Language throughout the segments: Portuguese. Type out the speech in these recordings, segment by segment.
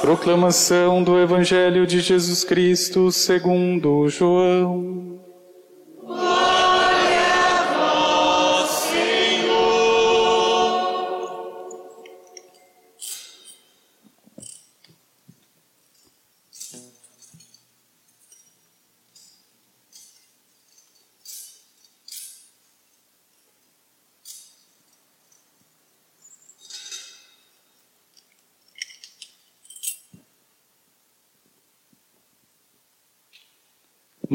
Proclamação do Evangelho de Jesus Cristo segundo João.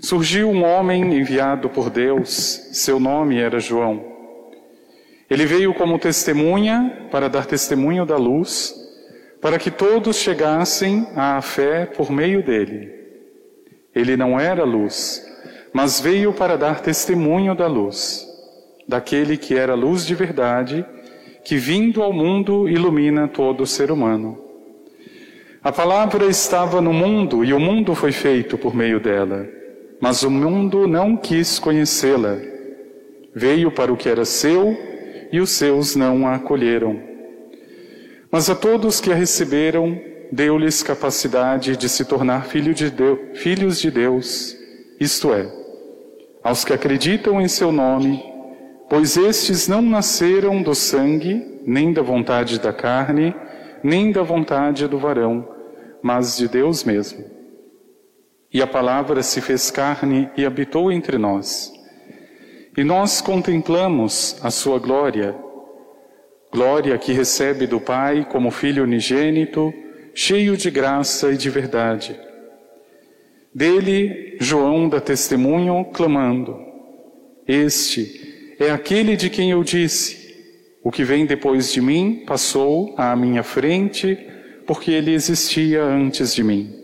Surgiu um homem enviado por Deus, seu nome era João. Ele veio como testemunha para dar testemunho da luz, para que todos chegassem à fé por meio dele. Ele não era luz, mas veio para dar testemunho da luz, daquele que era luz de verdade, que vindo ao mundo ilumina todo ser humano. A palavra estava no mundo e o mundo foi feito por meio dela mas o mundo não quis conhecê-la. Veio para o que era seu e os seus não a acolheram. Mas a todos que a receberam, deu-lhes capacidade de se tornar filho de Deus, filhos de Deus, isto é, aos que acreditam em seu nome, pois estes não nasceram do sangue, nem da vontade da carne, nem da vontade do varão, mas de Deus mesmo. E a palavra se fez carne e habitou entre nós. E nós contemplamos a sua glória, glória que recebe do Pai como Filho unigênito, cheio de graça e de verdade. Dele, João dá testemunho, clamando: Este é aquele de quem eu disse: O que vem depois de mim passou à minha frente, porque ele existia antes de mim.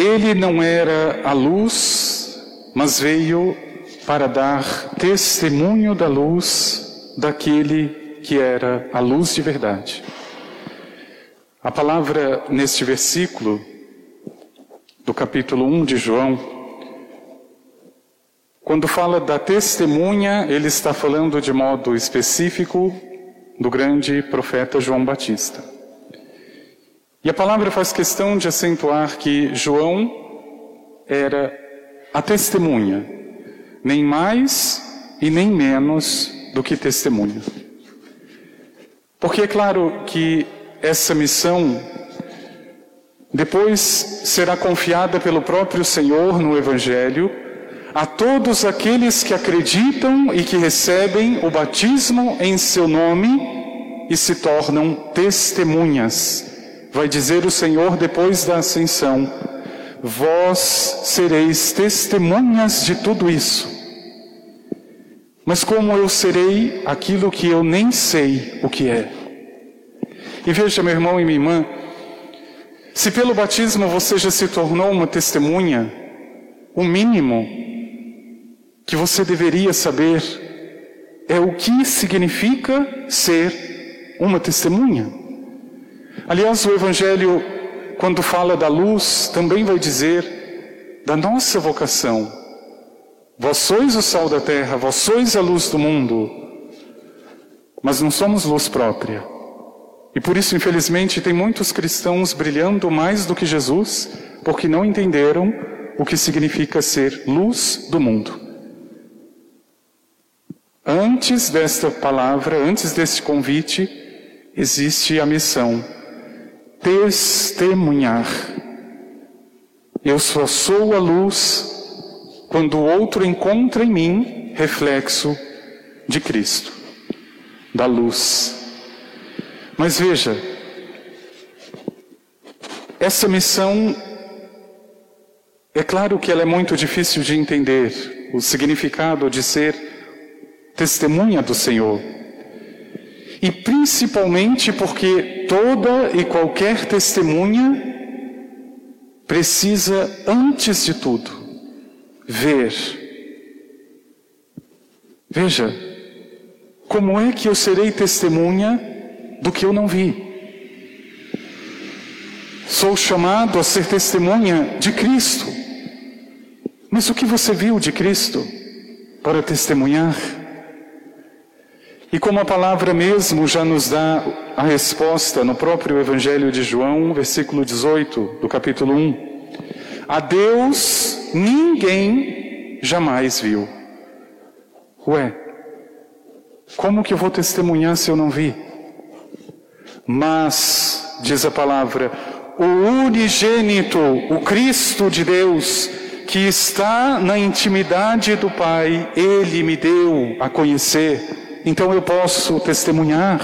Ele não era a luz, mas veio para dar testemunho da luz daquele que era a luz de verdade. A palavra neste versículo do capítulo 1 de João, quando fala da testemunha, ele está falando de modo específico do grande profeta João Batista. E a palavra faz questão de acentuar que João era a testemunha, nem mais e nem menos do que testemunha. Porque é claro que essa missão depois será confiada pelo próprio Senhor no Evangelho a todos aqueles que acreditam e que recebem o batismo em seu nome e se tornam testemunhas vai dizer o Senhor depois da ascensão: Vós sereis testemunhas de tudo isso. Mas como eu serei aquilo que eu nem sei o que é? E veja, meu irmão e minha irmã, se pelo batismo você já se tornou uma testemunha, o mínimo que você deveria saber é o que significa ser uma testemunha. Aliás, o Evangelho, quando fala da luz, também vai dizer da nossa vocação. Vós sois o sal da terra, vós sois a luz do mundo, mas não somos luz própria. E por isso, infelizmente, tem muitos cristãos brilhando mais do que Jesus, porque não entenderam o que significa ser luz do mundo. Antes desta palavra, antes deste convite, existe a missão: testemunhar. Eu só sou a luz quando o outro encontra em mim reflexo de Cristo, da luz. Mas veja, essa missão, é claro que ela é muito difícil de entender, o significado de ser testemunha do Senhor. E principalmente porque toda e qualquer testemunha precisa, antes de tudo, ver. Veja, como é que eu serei testemunha do que eu não vi? Sou chamado a ser testemunha de Cristo. Mas o que você viu de Cristo para testemunhar? E como a palavra mesmo já nos dá a resposta no próprio Evangelho de João, versículo 18 do capítulo 1. A Deus ninguém jamais viu. Ué, como que eu vou testemunhar se eu não vi? Mas, diz a palavra, o unigênito, o Cristo de Deus, que está na intimidade do Pai, Ele me deu a conhecer então eu posso testemunhar.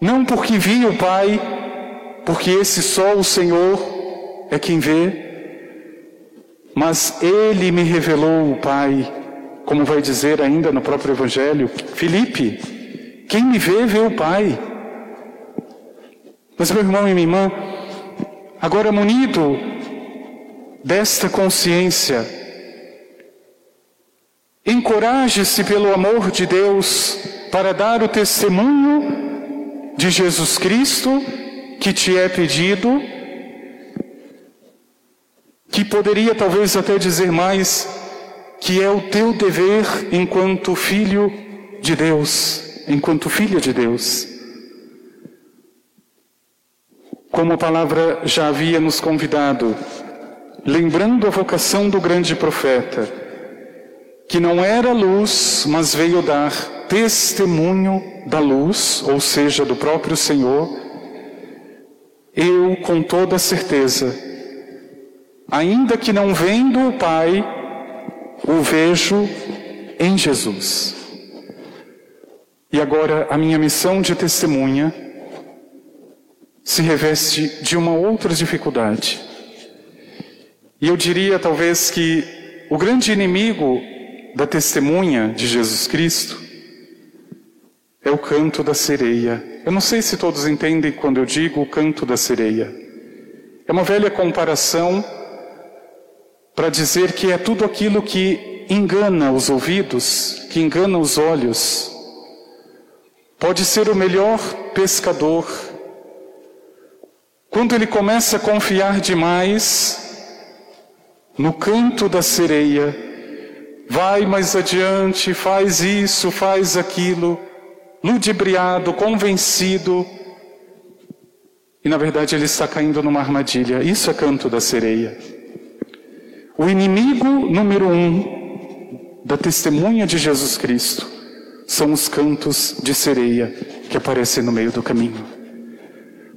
Não porque vi o Pai, porque esse só o Senhor é quem vê, mas Ele me revelou o Pai, como vai dizer ainda no próprio Evangelho. Filipe, quem me vê, vê o Pai. Mas meu irmão e minha irmã, agora munido desta consciência, Encoraje-se pelo amor de Deus para dar o testemunho de Jesus Cristo que te é pedido, que poderia talvez até dizer mais, que é o teu dever enquanto filho de Deus, enquanto filha de Deus. Como a palavra já havia nos convidado, lembrando a vocação do grande profeta, que não era luz, mas veio dar testemunho da luz, ou seja, do próprio Senhor, eu com toda certeza, ainda que não vendo o Pai, o vejo em Jesus. E agora a minha missão de testemunha se reveste de uma outra dificuldade. E eu diria talvez que o grande inimigo da testemunha de Jesus Cristo é o canto da sereia. Eu não sei se todos entendem quando eu digo o canto da sereia. É uma velha comparação para dizer que é tudo aquilo que engana os ouvidos, que engana os olhos. Pode ser o melhor pescador. Quando ele começa a confiar demais no canto da sereia, vai mais adiante, faz isso, faz aquilo, ludibriado, convencido. E na verdade ele está caindo numa armadilha. Isso é canto da sereia. O inimigo número um da testemunha de Jesus Cristo são os cantos de sereia que aparecem no meio do caminho.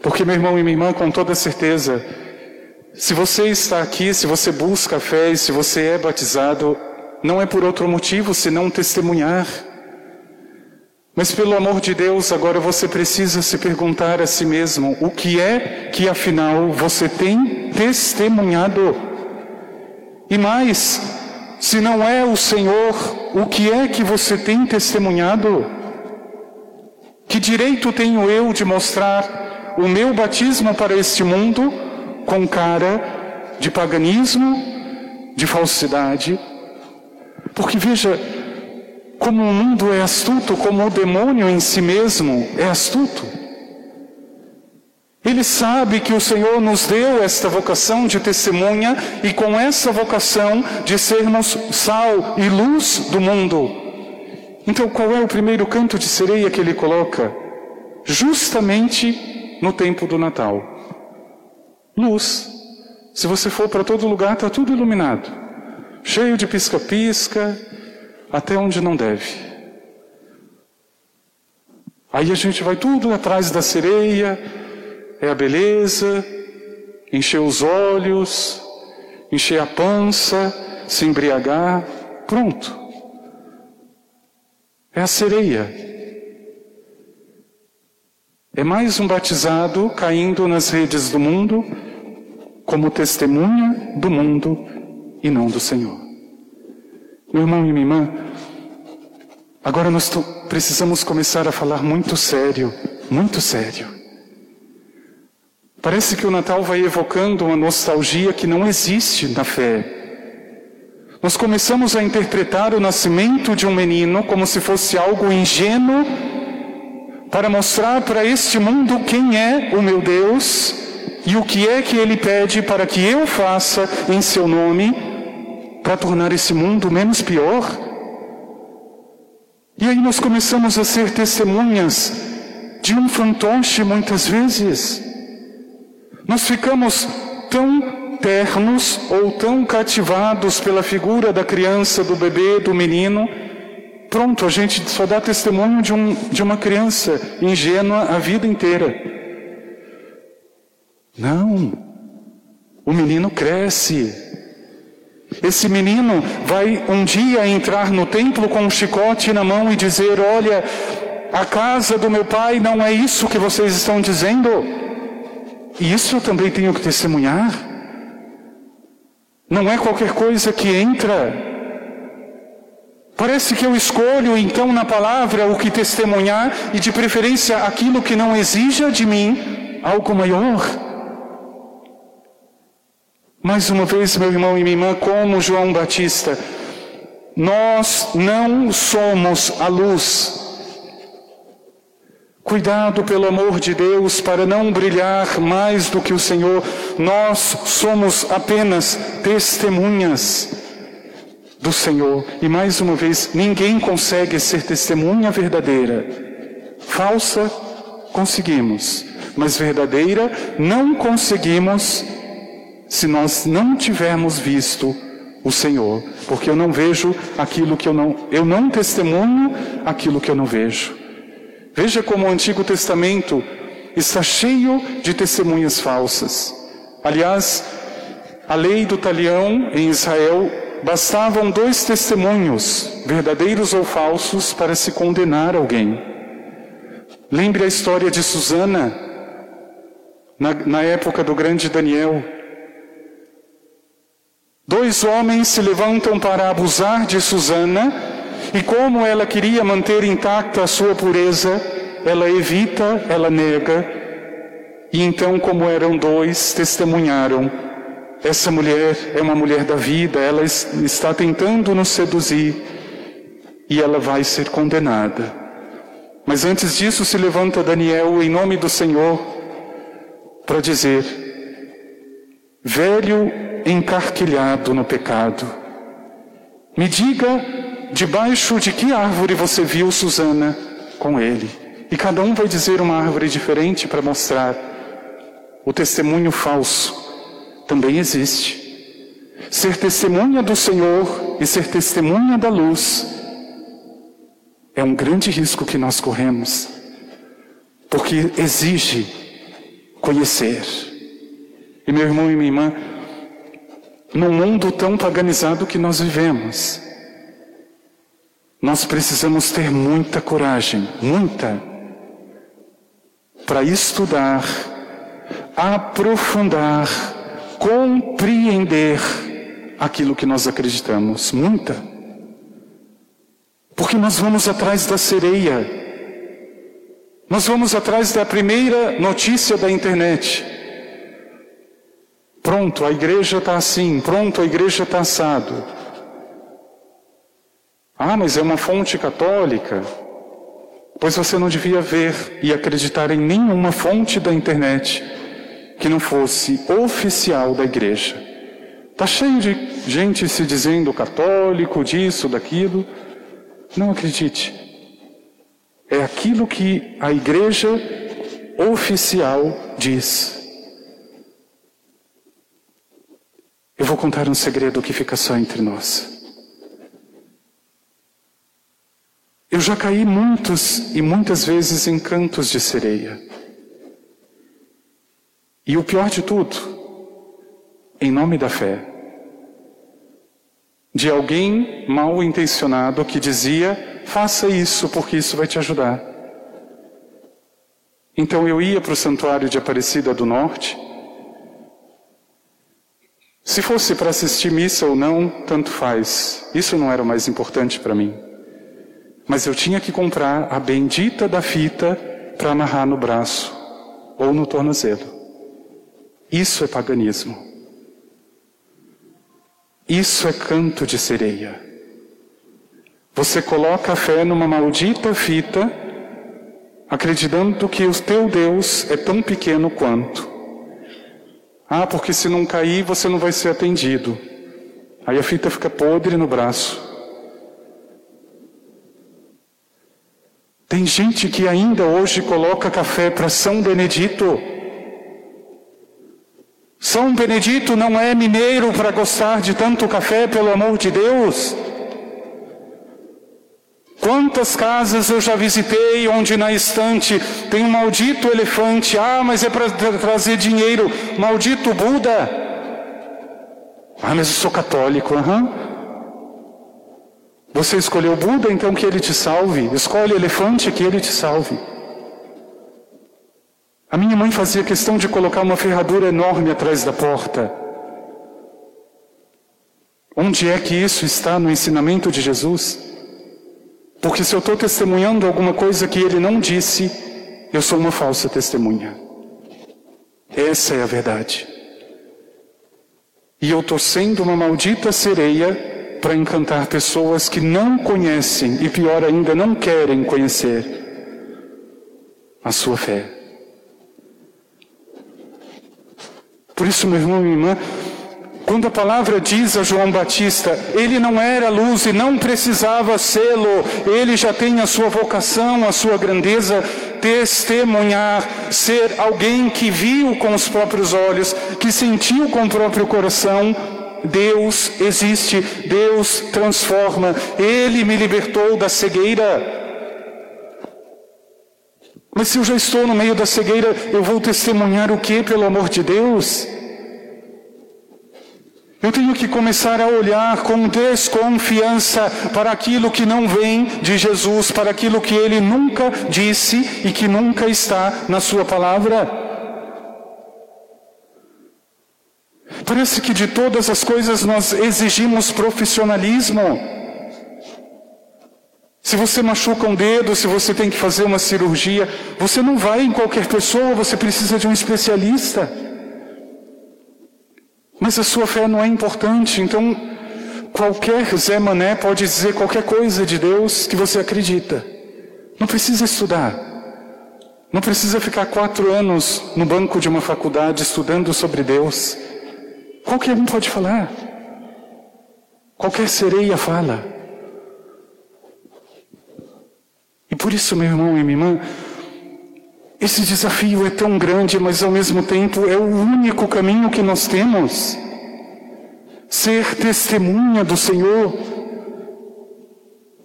Porque, meu irmão e minha irmã, com toda certeza, se você está aqui, se você busca a fé e se você é batizado, não é por outro motivo senão testemunhar. Mas pelo amor de Deus, agora você precisa se perguntar a si mesmo: o que é que afinal você tem testemunhado? E mais, se não é o Senhor, o que é que você tem testemunhado? Que direito tenho eu de mostrar o meu batismo para este mundo com cara de paganismo, de falsidade? Porque veja, como o mundo é astuto, como o demônio em si mesmo é astuto. Ele sabe que o Senhor nos deu esta vocação de testemunha e com essa vocação de sermos sal e luz do mundo. Então, qual é o primeiro canto de sereia que ele coloca? Justamente no tempo do Natal. Luz. Se você for para todo lugar, está tudo iluminado. Cheio de pisca-pisca, até onde não deve. Aí a gente vai tudo atrás da sereia, é a beleza, encher os olhos, encher a pança, se embriagar, pronto. É a sereia. É mais um batizado caindo nas redes do mundo como testemunha do mundo e não do Senhor. Meu irmão e minha irmã, agora nós precisamos começar a falar muito sério, muito sério. Parece que o Natal vai evocando uma nostalgia que não existe na fé. Nós começamos a interpretar o nascimento de um menino como se fosse algo ingênuo para mostrar para este mundo quem é o meu Deus e o que é que ele pede para que eu faça em seu nome para tornar esse mundo menos pior. E aí nós começamos a ser testemunhas de um fantoche muitas vezes. Nós ficamos tão ternos ou tão cativados pela figura da criança, do bebê, do menino. Pronto, a gente só dá testemunho de, um, de uma criança ingênua a vida inteira. Não. O menino cresce. Esse menino vai um dia entrar no templo com um chicote na mão e dizer: Olha, a casa do meu pai não é isso que vocês estão dizendo. E isso eu também tenho que testemunhar. Não é qualquer coisa que entra. Parece que eu escolho então na palavra o que testemunhar e de preferência aquilo que não exija de mim algo maior. Mais uma vez, meu irmão e minha irmã, como João Batista, nós não somos a luz Cuidado pelo amor de Deus para não brilhar mais do que o Senhor. Nós somos apenas testemunhas do Senhor. E mais uma vez, ninguém consegue ser testemunha verdadeira. Falsa, conseguimos. Mas verdadeira, não conseguimos se nós não tivermos visto o Senhor. Porque eu não vejo aquilo que eu não, eu não testemunho aquilo que eu não vejo. Veja como o Antigo Testamento está cheio de testemunhas falsas. Aliás, a lei do talião em Israel bastavam dois testemunhos, verdadeiros ou falsos, para se condenar alguém. Lembre a história de Susana, na, na época do grande Daniel. Dois homens se levantam para abusar de Susana e como ela queria manter intacta a sua pureza, ela evita, ela nega. E então, como eram dois, testemunharam: essa mulher é uma mulher da vida, ela está tentando nos seduzir e ela vai ser condenada. Mas antes disso, se levanta Daniel em nome do Senhor para dizer: velho encarquilhado no pecado, me diga debaixo de que árvore você viu Susana com ele? E cada um vai dizer uma árvore diferente para mostrar. O testemunho falso também existe. Ser testemunha do Senhor e ser testemunha da luz é um grande risco que nós corremos, porque exige conhecer. E meu irmão e minha irmã, num mundo tão paganizado que nós vivemos, nós precisamos ter muita coragem, muita, para estudar, aprofundar, compreender aquilo que nós acreditamos, muita. Porque nós vamos atrás da sereia, nós vamos atrás da primeira notícia da internet. Pronto, a igreja está assim, pronto, a igreja está assado. Ah, mas é uma fonte católica. Pois você não devia ver e acreditar em nenhuma fonte da internet, que não fosse oficial da igreja. Está cheio de gente se dizendo católico, disso, daquilo. Não acredite. É aquilo que a igreja oficial diz. Eu vou contar um segredo que fica só entre nós. Eu já caí muitos e muitas vezes em cantos de sereia. E o pior de tudo, em nome da fé, de alguém mal intencionado que dizia: faça isso porque isso vai te ajudar. Então eu ia para o santuário de Aparecida do Norte. Se fosse para assistir missa ou não, tanto faz. Isso não era o mais importante para mim. Mas eu tinha que comprar a bendita da fita para amarrar no braço ou no tornozelo. Isso é paganismo. Isso é canto de sereia. Você coloca a fé numa maldita fita, acreditando que o teu Deus é tão pequeno quanto. Ah, porque se não cair você não vai ser atendido. Aí a fita fica podre no braço. Tem gente que ainda hoje coloca café para São Benedito. São Benedito não é mineiro para gostar de tanto café, pelo amor de Deus. Quantas casas eu já visitei onde na estante tem um maldito elefante, ah, mas é para trazer dinheiro, maldito Buda. Ah, mas eu sou católico. Uhum. Você escolheu Buda, então que ele te salve. Escolhe elefante, que ele te salve. A minha mãe fazia questão de colocar uma ferradura enorme atrás da porta. Onde é que isso está no ensinamento de Jesus? Porque se eu estou testemunhando alguma coisa que ele não disse, eu sou uma falsa testemunha. Essa é a verdade. E eu estou sendo uma maldita sereia para encantar pessoas que não conhecem e, pior ainda, não querem conhecer a sua fé. Por isso, meu irmão e minha irmã, quando a palavra diz a João Batista, ele não era luz e não precisava sê-lo, ele já tem a sua vocação, a sua grandeza, testemunhar, ser alguém que viu com os próprios olhos, que sentiu com o próprio coração. Deus existe, Deus transforma, Ele me libertou da cegueira. Mas se eu já estou no meio da cegueira, eu vou testemunhar o que, pelo amor de Deus? Eu tenho que começar a olhar com desconfiança para aquilo que não vem de Jesus, para aquilo que ele nunca disse e que nunca está na sua palavra. Parece que de todas as coisas nós exigimos profissionalismo. Se você machuca um dedo, se você tem que fazer uma cirurgia, você não vai em qualquer pessoa, você precisa de um especialista. Mas a sua fé não é importante, então qualquer Zé Mané pode dizer qualquer coisa de Deus que você acredita. Não precisa estudar. Não precisa ficar quatro anos no banco de uma faculdade estudando sobre Deus. Qualquer um pode falar. Qualquer sereia fala. E por isso, meu irmão e minha irmã, esse desafio é tão grande, mas ao mesmo tempo é o único caminho que nós temos. Ser testemunha do Senhor.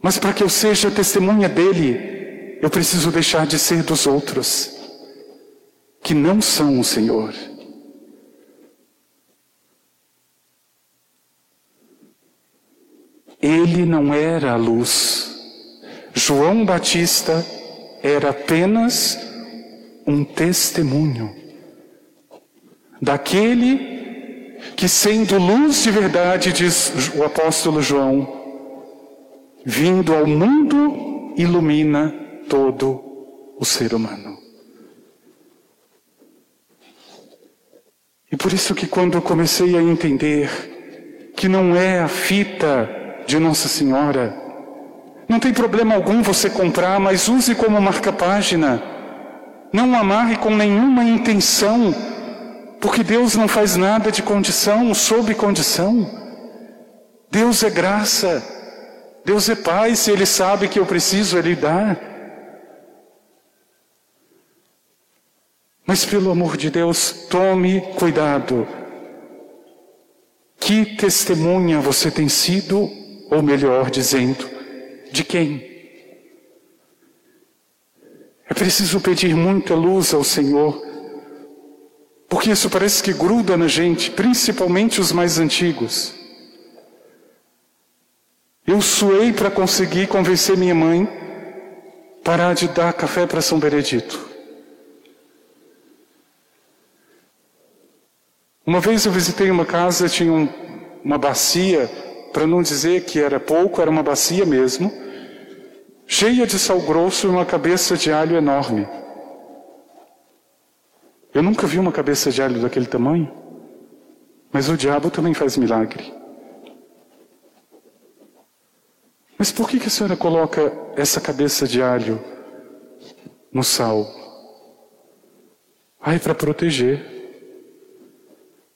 Mas para que eu seja testemunha dele, eu preciso deixar de ser dos outros, que não são o Senhor. Ele não era a luz. João Batista era apenas um testemunho daquele que, sendo luz de verdade, diz o apóstolo João, vindo ao mundo, ilumina todo o ser humano. E por isso que quando eu comecei a entender que não é a fita de Nossa Senhora, não tem problema algum você comprar, mas use como marca-página. Não amarre com nenhuma intenção Porque Deus não faz nada de condição, sob condição. Deus é graça. Deus é paz. Se Ele sabe que eu preciso, Ele dá. Mas pelo amor de Deus, tome cuidado. Que testemunha você tem sido, ou melhor dizendo, de quem? É preciso pedir muita luz ao Senhor, porque isso parece que gruda na gente, principalmente os mais antigos. Eu suei para conseguir convencer minha mãe parar de dar café para São Benedito. Uma vez eu visitei uma casa, tinha um, uma bacia, para não dizer que era pouco, era uma bacia mesmo, cheia de sal grosso e uma cabeça de alho enorme. Eu nunca vi uma cabeça de alho daquele tamanho, mas o diabo também faz milagre. Mas por que, que a senhora coloca essa cabeça de alho no sal? Ai, para proteger.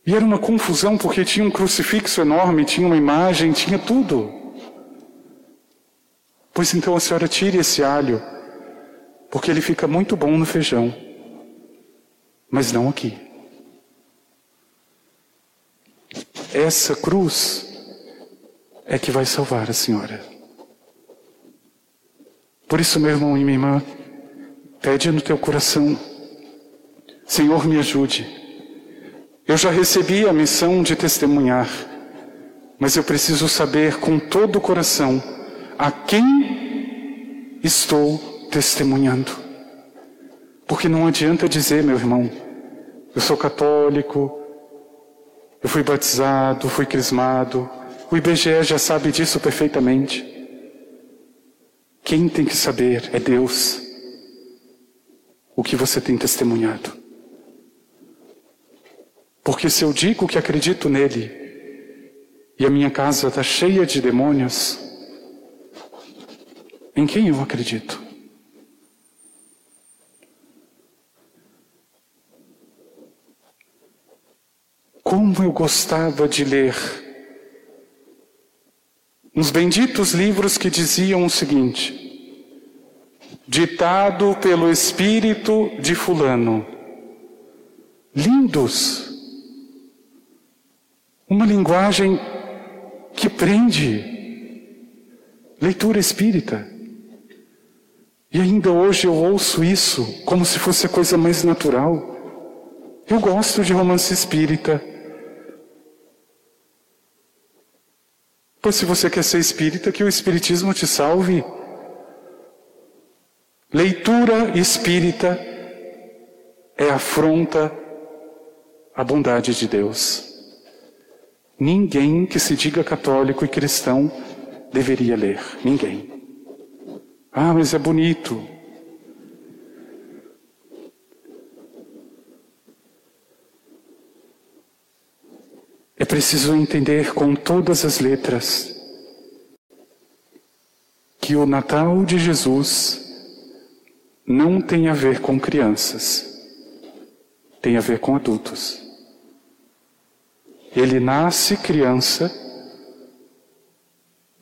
E era uma confusão porque tinha um crucifixo enorme, tinha uma imagem, tinha tudo. Pois então a senhora tire esse alho, porque ele fica muito bom no feijão, mas não aqui. Essa cruz é que vai salvar a senhora. Por isso, meu irmão e minha irmã, pede no teu coração, Senhor, me ajude. Eu já recebi a missão de testemunhar, mas eu preciso saber com todo o coração a quem estou testemunhando. Porque não adianta dizer, meu irmão, eu sou católico, eu fui batizado, fui crismado, o IBGE já sabe disso perfeitamente. Quem tem que saber é Deus. O que você tem testemunhado. Porque se eu digo que acredito nele e a minha casa está cheia de demônios, em quem eu acredito? Como eu gostava de ler uns benditos livros que diziam o seguinte: ditado pelo espírito de Fulano. Lindos. Uma linguagem que prende. Leitura espírita. E ainda hoje eu ouço isso como se fosse a coisa mais natural. Eu gosto de romance espírita. Pois se você quer ser espírita, que o Espiritismo te salve. Leitura espírita é afronta à bondade de Deus. Ninguém que se diga católico e cristão deveria ler. Ninguém. Ah, mas é bonito. É preciso entender com todas as letras que o Natal de Jesus não tem a ver com crianças, tem a ver com adultos. Ele nasce criança,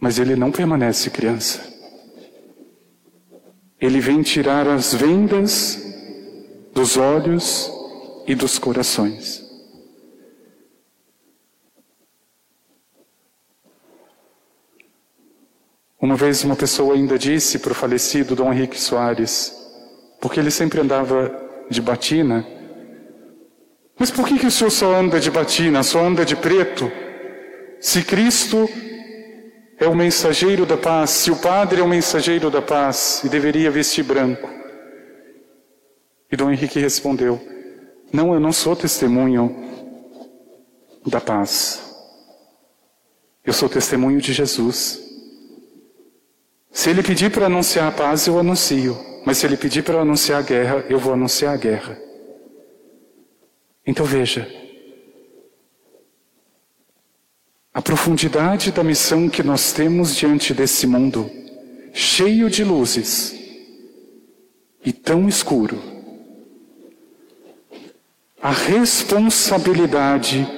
mas ele não permanece criança. Ele vem tirar as vendas dos olhos e dos corações. Uma vez uma pessoa ainda disse para o falecido Dom Henrique Soares, porque ele sempre andava de batina, mas por que, que o senhor só anda de batina, só anda de preto? Se Cristo é o mensageiro da paz, se o Padre é o mensageiro da paz e deveria vestir branco. E Dom Henrique respondeu: Não, eu não sou testemunho da paz. Eu sou testemunho de Jesus. Se ele pedir para anunciar a paz, eu anuncio. Mas se ele pedir para anunciar a guerra, eu vou anunciar a guerra. Então veja. A profundidade da missão que nós temos diante desse mundo, cheio de luzes e tão escuro. a responsabilidade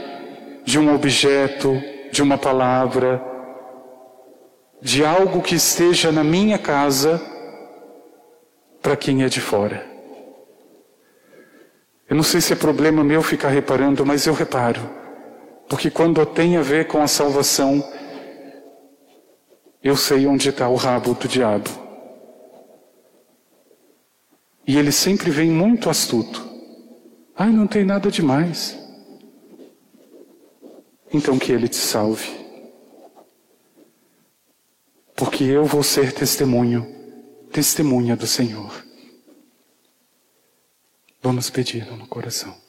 de um objeto, de uma palavra, de algo que esteja na minha casa para quem é de fora. Eu não sei se é problema meu ficar reparando, mas eu reparo. Porque quando tem a ver com a salvação, eu sei onde está o rabo do diabo. E ele sempre vem muito astuto. Ai, não tem nada demais. Então que ele te salve. Porque eu vou ser testemunho, testemunha do Senhor. Vamos pedir no coração.